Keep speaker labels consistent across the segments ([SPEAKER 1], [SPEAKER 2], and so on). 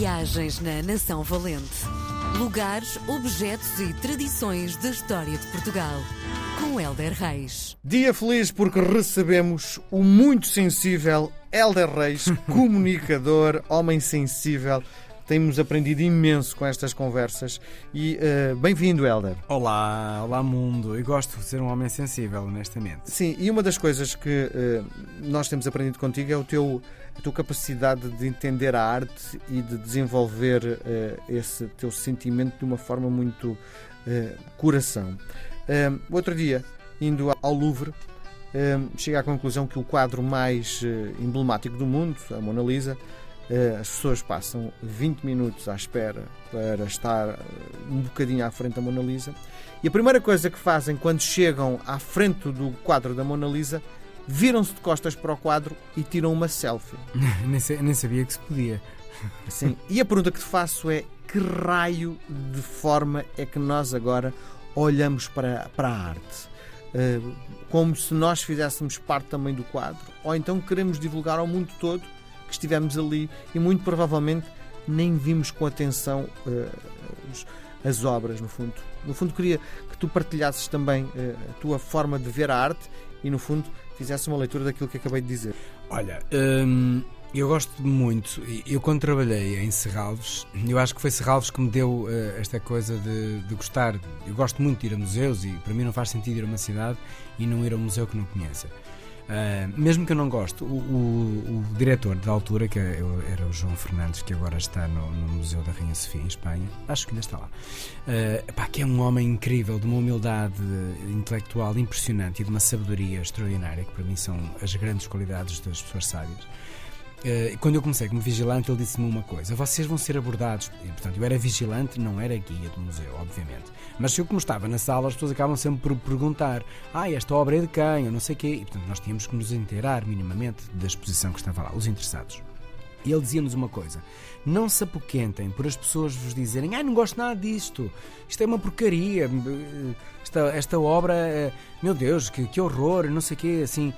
[SPEAKER 1] Viagens na Nação Valente. Lugares, objetos e tradições da história de Portugal. Com Helder Reis.
[SPEAKER 2] Dia feliz porque recebemos o muito sensível Helder Reis, comunicador, homem sensível. Temos aprendido imenso com estas conversas e uh, bem-vindo, Helder.
[SPEAKER 3] Olá, olá mundo. Eu gosto de ser um homem sensível, honestamente.
[SPEAKER 2] Sim, e uma das coisas que uh, nós temos aprendido contigo é o teu, a tua capacidade de entender a arte e de desenvolver uh, esse teu sentimento de uma forma muito coração. outro dia, indo ao Louvre, cheguei à conclusão que o quadro mais emblemático do mundo, a Mona Lisa, as pessoas passam 20 minutos à espera para estar eh, um bocadinho à frente da Mona Lisa e a primeira coisa que fazem quando chegam à frente do quadro da Mona Lisa viram-se de costas para o quadro e tiram uma selfie.
[SPEAKER 3] nem, sabia que se podia.
[SPEAKER 2] Sim. E a pergunta que te faço é que raio de forma é que nós agora olhamos para, para a arte? Uh, como se nós fizéssemos parte também do quadro? Ou então queremos divulgar ao mundo todo que estivemos ali e muito provavelmente nem vimos com atenção uh, as obras, no fundo. No fundo, queria que tu partilhasses também uh, a tua forma de ver a arte e, no fundo, fizesse uma leitura daquilo que acabei de dizer.
[SPEAKER 3] Olha, hum, eu gosto muito. Eu, quando trabalhei em Serralves, eu acho que foi Serralves que me deu uh, esta coisa de, de, gostar. Eu gosto muito de ir a museus e, para mim, não faz sentido ir a uma cidade e não ir a um museu que não conheça. Uh, mesmo que eu não goste, o, o, o, diretor da altura, que era o João Fernandes, que agora está no, no, Museu da Rainha Sofia, em Espanha, acho que ainda está lá, uh, pá, que é um homem incrível, de uma humildade intelectual impressionante e de uma sabedoria extraordinária, que para mim são as grandes qualidades das pessoas sábias. Uh, quando eu comecei como vigilante, ele disse-me uma coisa: vocês vão ser abordados. E, portanto, eu era vigilante, não era guia do museu, obviamente. Mas eu, como estava na sala, as pessoas acabam sempre por perguntar: ah, esta obra é de quem? Eu não sei o quê. E, portanto, nós tínhamos que nos inteirar minimamente da exposição que estava lá, os interessados. E ele dizia-nos uma coisa: não se apoquentem por as pessoas vos dizerem, ah, não gosto nada disto, isto é uma porcaria, esta, esta obra, eh, meu Deus, que, que horror, não sei o quê, assim.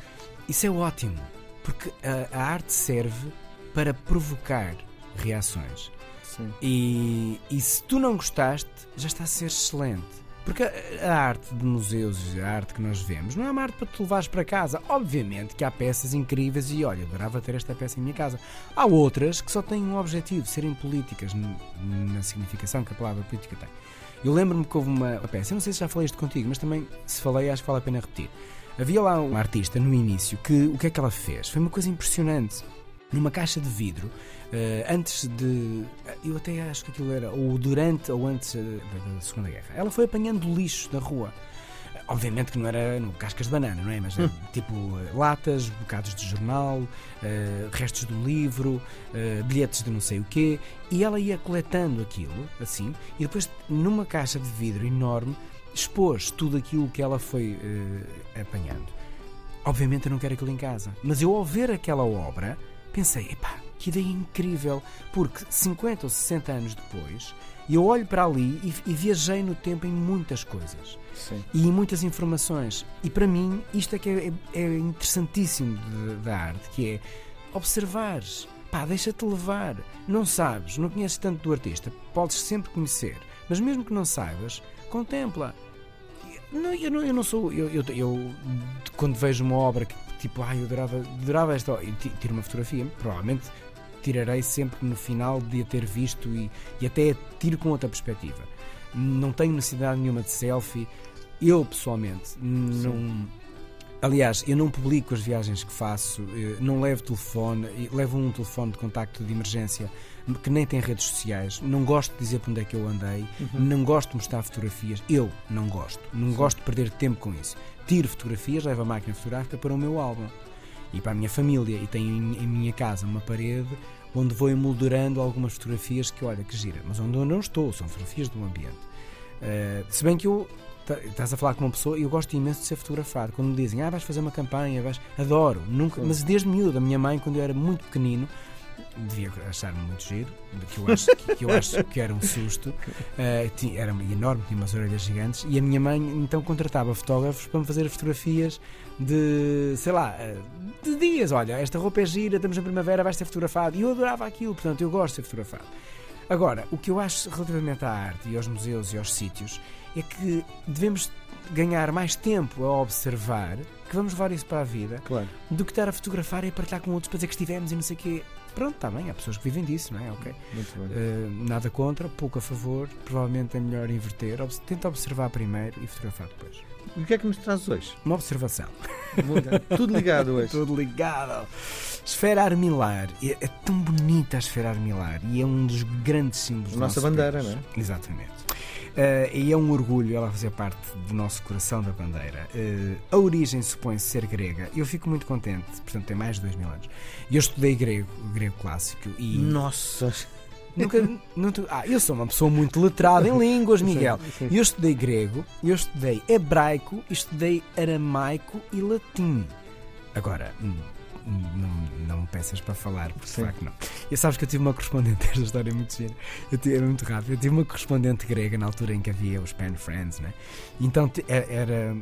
[SPEAKER 3] Isso é ótimo porque a, a arte serve para provocar reações. Sim. E, e se tu não gostaste, já está a ser excelente. Porque a, arte de museus, a arte que nós vemos, não é uma arte para te levares para casa. Obviamente que há peças incríveis e olha, adorava ter esta peça em minha casa. Há outras que só têm um objetivo, serem políticas, na significação que a palavra política tem. Eu lembro-me que houve uma peça, eu não sei se já falei isto contigo, mas também se falei acho que vale a pena repetir Havia lá uma artista no início que o que é que ela fez? Foi uma coisa impressionante. Numa caixa de vidro, uh, antes de. Eu até acho que aquilo era ou durante ou antes da, da Segunda Guerra. Ela foi apanhando lixo da rua. Obviamente que não era no, cascas de banana, não é? Mas hum. tipo latas, bocados de jornal, uh, restos de um livro, uh, bilhetes de não sei o quê. E ela ia coletando aquilo, assim, e depois numa caixa de vidro enorme expôs tudo aquilo que ela foi uh, apanhando. Obviamente eu não quero aquilo em casa, mas eu ao ver aquela obra pensei, epá, que ideia incrível, porque 50 ou 60 anos depois eu olho para ali e, e viajei no tempo em muitas coisas Sim. e em muitas informações. E para mim isto é que é, é interessantíssimo da arte, que é observares, pá, deixa-te levar. Não sabes, não conheces tanto do artista, podes sempre conhecer, mas mesmo que não saibas, contempla. Não, eu, não, eu não sou. Eu, eu, eu, quando vejo uma obra que tipo, ah, eu adorava, adorava esta. E tiro uma fotografia, provavelmente tirarei sempre no final de a ter visto e, e até tiro com outra perspectiva. Não tenho necessidade nenhuma de selfie. Eu, pessoalmente, não. Aliás, eu não publico as viagens que faço, eh, não levo telefone, levo um telefone de contacto de emergência que nem tem redes sociais, não gosto de dizer para onde é que eu andei, uhum. não gosto de mostrar fotografias, eu não gosto, não Sim. gosto de perder tempo com isso. Tiro fotografias, levo a máquina fotográfica para o meu álbum e para a minha família, e tenho em, minha casa uma parede onde vou emoldurando algumas fotografias que, olha, que gira, mas onde eu não estou, são fotografias do ambiente. Uh, se bem que eu estás a falar com uma pessoa e eu gosto imenso de ser fotografado. Quando me dizem, ah, vais fazer uma campanha, vais... adoro, nunca, mas desde miúdo, a minha mãe, quando eu era muito pequenino, devia achar-me muito giro, que eu acho que, que eu acho que era um susto. Uh, tinha, era enorme, tinha umas orelhas gigantes. E a minha mãe então contratava fotógrafos para me fazer fotografias de, sei lá, eh, de dias. Olha, esta roupa é gira, estamos na primavera, vai ser fotografado. E eu adorava aquilo, portanto, eu gosto de ser fotografado. Agora, o que eu acho relativamente à arte e aos museus e aos sítios é que devemos ganhar mais tempo a observar, que vamos levar isso para a vida,
[SPEAKER 2] Claro.
[SPEAKER 3] do que estar a fotografar e a partilhar com outros para dizer que estivemos e não sei o quê. Pronto, está bem, há pessoas que vivem disso, não é? Ok.
[SPEAKER 2] Muito bem.
[SPEAKER 3] Uh, nada contra, pouco a favor, provavelmente é melhor inverter. Obs- Tenta observar primeiro e fotografar depois.
[SPEAKER 2] E o que é que nos traz hoje?
[SPEAKER 3] Uma observação.
[SPEAKER 2] Tudo ligado hoje.
[SPEAKER 3] Tudo ligado. Esfera armilar. É, é tão bonita a esfera armilar e é um dos grandes símbolos
[SPEAKER 2] nossa bandeira,
[SPEAKER 3] país.
[SPEAKER 2] não é?
[SPEAKER 3] Exatamente. Eh, e é um orgulho ela fazer parte do nosso coração da bandeira. Eh, a origem supõe-se ser grega. Eu fico muito contente, portanto, tem mais de dois mil anos. E eu estudei grego, grego clássico, e
[SPEAKER 2] Nossa.
[SPEAKER 3] nunca. nunca- ah, eu sou uma pessoa muito letrada em línguas, Miguel.
[SPEAKER 2] Sim,
[SPEAKER 3] Eu estudei grego, eu estudei hebraico, estudei aramaico e latim. Agora, hum, não, não me peças para falar, porque de
[SPEAKER 2] Sim.
[SPEAKER 3] facto não. E sabes que eu tive uma correspondente, esta história é muito gira, eu tive, é muito rápido. Eu tive uma correspondente grega na altura em que havia os Pen Friends, né? Então te- era, era-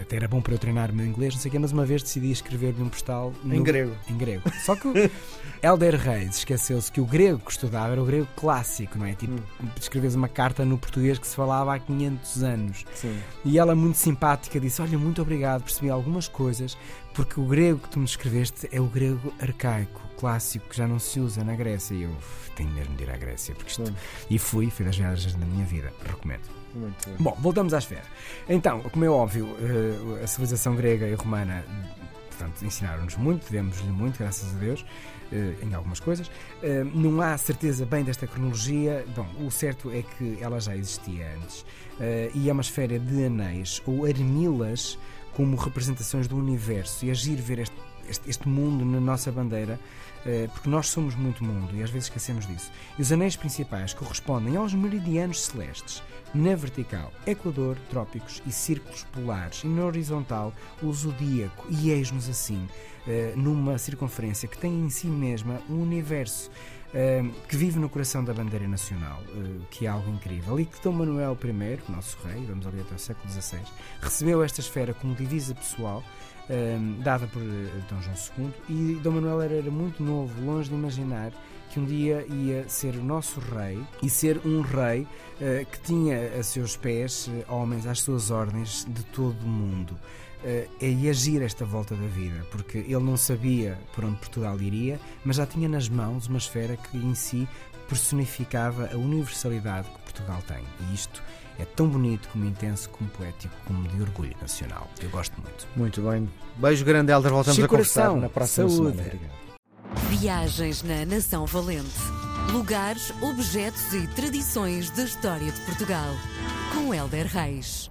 [SPEAKER 3] até era bom para eu treinar o meu inglês, não sei o quê, mas uma vez decidi escrever-lhe um postal
[SPEAKER 2] Em
[SPEAKER 3] no-
[SPEAKER 2] grego.
[SPEAKER 3] em grego. Só que o Helder Reis esqueceu-se que o grego que estudava era o grego clássico, não é? Tipo, escreves uma carta no português que se falava há 500 anos.
[SPEAKER 2] Sim.
[SPEAKER 3] E ela, muito simpática, disse: Olha, muito obrigado, percebi algumas coisas, porque o grego que tu me escreveste é o grego arcaico, clássico, que já não se usa na Grécia. E eu tenho mesmo de ir à Grécia, porque isto.
[SPEAKER 2] Sim.
[SPEAKER 3] E fui, fui das viagens da minha vida, recomendo.
[SPEAKER 2] Muito bem.
[SPEAKER 3] Bom, voltamos à esfera. Então, como é óbvio, eh, a civilização grega e romana portanto, ensinaram-nos muito, devemos-lhe muito, graças a Deus, eh, em algumas coisas. Eh, Não há certeza bem desta cronologia. Bom, o certo é que ela já existia antes. E é uma esfera de anéis, ou armilas, como representações do universo. E agir ver este, este, este mundo na nossa bandeira, eh, porque nós somos muito mundo e às vezes esquecemos disso. E os anéis principais correspondem aos meridianos celestes. Na vertical, Equador, trópicos e círculos polares. E na horizontal, o zodíaco. E eis-nos assim, eh, numa circunferência que tem em si mesma um universo eh, que vive no coração da bandeira nacional, que é algo incrível. E que Dom Manuel I, nosso rei, vamos ali até o século XVI, recebeu esta esfera como divisa pessoal. Dada por eh, Dom João II e Dom Manuel era, era muito novo, longe de imaginar que um dia ia ser o nosso rei e ser um rei eh, que tinha a seus pés eh, homens às suas ordens de todo o mundo. Eh, e agir esta volta da vida, porque ele não sabia por onde Portugal iria, mas já tinha nas mãos uma esfera que em si personificava a universalidade que Portugal tem. E isto é tão bonito, como intenso, como poético, como de orgulho nacional. Eu gosto muito.
[SPEAKER 2] Muito bem. Beijo grande, Helder. Voltamos
[SPEAKER 3] Chico
[SPEAKER 2] a conversar
[SPEAKER 3] Coração,
[SPEAKER 2] na próxima
[SPEAKER 3] saúde.
[SPEAKER 2] semana. Obrigado.
[SPEAKER 1] Viagens na Nação Valente. Lugares, objetos e tradições da história de Portugal. Com Helder Reis.